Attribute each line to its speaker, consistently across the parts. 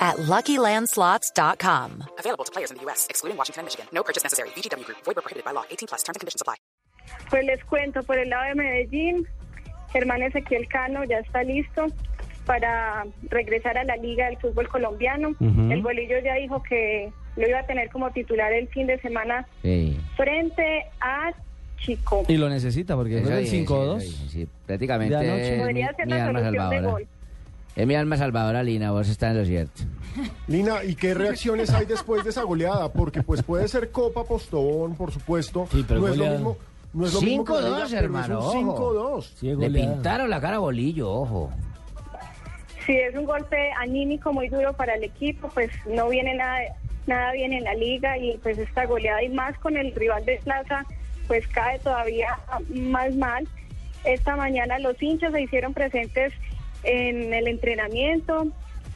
Speaker 1: at LuckyLandSlots.com.
Speaker 2: Available to players in the U.S., excluding Washington and Michigan. No purchase necessary. VGW Group. Void where prohibited by law. 18 plus. Terms and conditions apply.
Speaker 3: Pues les cuento, por el lado de Medellín, Germán Ezequiel Cano ya está listo para regresar a la Liga del Fútbol Colombiano. El bolillo ya dijo que lo iba a tener como titular el fin de semana
Speaker 4: Sí.
Speaker 3: frente a Chico.
Speaker 5: Y lo necesita porque del
Speaker 4: sí,
Speaker 5: 5-2.
Speaker 4: sí, sí, sí. Prácticamente
Speaker 5: De anoche.
Speaker 4: es mi,
Speaker 3: Podría ser la solución de gol.
Speaker 4: Es mi alma salvadora, Lina, vos estás en lo cierto.
Speaker 6: Lina, ¿y qué reacciones hay después de esa goleada? Porque pues puede ser Copa Postobón, por supuesto.
Speaker 5: Sí, pero
Speaker 6: no es lo
Speaker 5: goleada.
Speaker 6: mismo. No es lo mismo que la
Speaker 4: 5-2,
Speaker 6: Liga, pero
Speaker 4: hermano,
Speaker 6: Es
Speaker 4: ojo.
Speaker 6: un 5-2.
Speaker 5: Sí,
Speaker 4: Le pintaron la cara a bolillo, ojo.
Speaker 3: Sí, es un golpe anímico muy duro para el equipo, pues no viene nada, nada bien en la liga y pues esta goleada y más con el rival de Plaza, pues cae todavía más mal. Esta mañana los hinchas se hicieron presentes en el entrenamiento,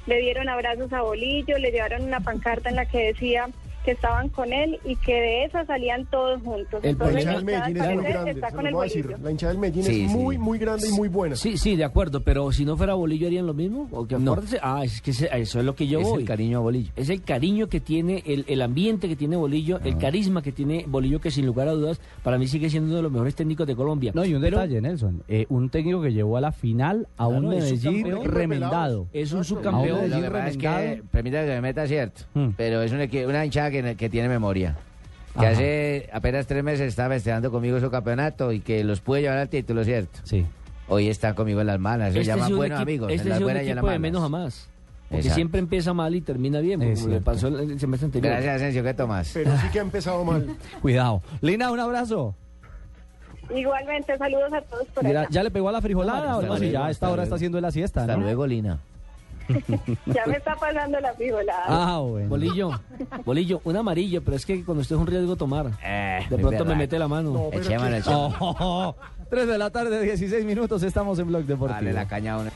Speaker 3: le dieron abrazos a Bolillo, le llevaron una pancarta en la que decía que estaban con él y que de esa salían todos juntos.
Speaker 5: El
Speaker 6: La
Speaker 3: Entonces,
Speaker 6: hinchada del Medellín es muy grande.
Speaker 3: está con el
Speaker 6: decir. La hinchada del Medellín
Speaker 4: Sí,
Speaker 6: es
Speaker 4: sí.
Speaker 6: muy, muy grande y muy buena.
Speaker 5: Sí, sí, de acuerdo, pero si no fuera Bolillo harían lo mismo. ¿O que
Speaker 4: No.
Speaker 5: Ah, es que ese- eso es lo que yo
Speaker 4: es
Speaker 5: voy.
Speaker 4: el cariño a bolillo.
Speaker 5: Es el cariño que tiene, el, el ambiente que tiene Bolillo,
Speaker 4: Ah.
Speaker 5: el carisma que tiene Bolillo, que sin lugar a dudas, para mí sigue siendo uno de los mejores técnicos de Colombia.
Speaker 7: No, y un
Speaker 5: Pero
Speaker 7: detalle, Nelson. Eh, un técnico que llevó a la final a un
Speaker 5: Claro, es
Speaker 7: Medellín
Speaker 6: subcampeón.
Speaker 7: remendado.
Speaker 5: Es un subcampeón.
Speaker 4: Lo que pasa es que, permítame que me meta cierto,
Speaker 7: Hmm.
Speaker 4: pero es un equi- una hinchada que, que tiene memoria. Que
Speaker 7: Ajá.
Speaker 4: hace apenas tres meses estaba festejando conmigo su campeonato y que los pude llevar al título, ¿cierto?
Speaker 7: Sí.
Speaker 4: Hoy están conmigo en las malas, se
Speaker 5: Este
Speaker 4: llaman buenos
Speaker 5: equipo-
Speaker 4: amigos,
Speaker 5: Este
Speaker 4: en
Speaker 5: sido un
Speaker 4: buenas y en las
Speaker 5: de menos a más. Porque
Speaker 4: Exacto.
Speaker 5: siempre empieza mal y termina bien,
Speaker 7: Es
Speaker 5: como le pasó el, semestre anterior.
Speaker 4: Gracias, Asensio, ¿qué tomas?
Speaker 6: Pero sí que ha empezado mal.
Speaker 7: Cuidado. Lina, un abrazo.
Speaker 3: Igualmente, saludos a todos por
Speaker 7: Mira,
Speaker 3: allá.
Speaker 7: ¿ya le pegó a la frijolada
Speaker 4: Hasta
Speaker 7: o no? Si ya a esta hora
Speaker 4: luego.
Speaker 7: está haciendo la siesta,
Speaker 4: Hasta
Speaker 7: ¿no?
Speaker 4: luego, Lina.
Speaker 3: Ya me está pasando la frijolada.
Speaker 7: Ah, bueno.
Speaker 5: Bolillo, Bolillo, un amarillo, pero es que cuando usted es un riesgo tomar.
Speaker 4: Eh,
Speaker 5: De pronto me mete la mano.
Speaker 6: No,
Speaker 4: Echémosle,
Speaker 6: ¿qué-
Speaker 4: echémosle.
Speaker 7: Oh, 3 de la tarde, 16 minutos, estamos en Blog Deportivo.
Speaker 4: Dale la caña a uno.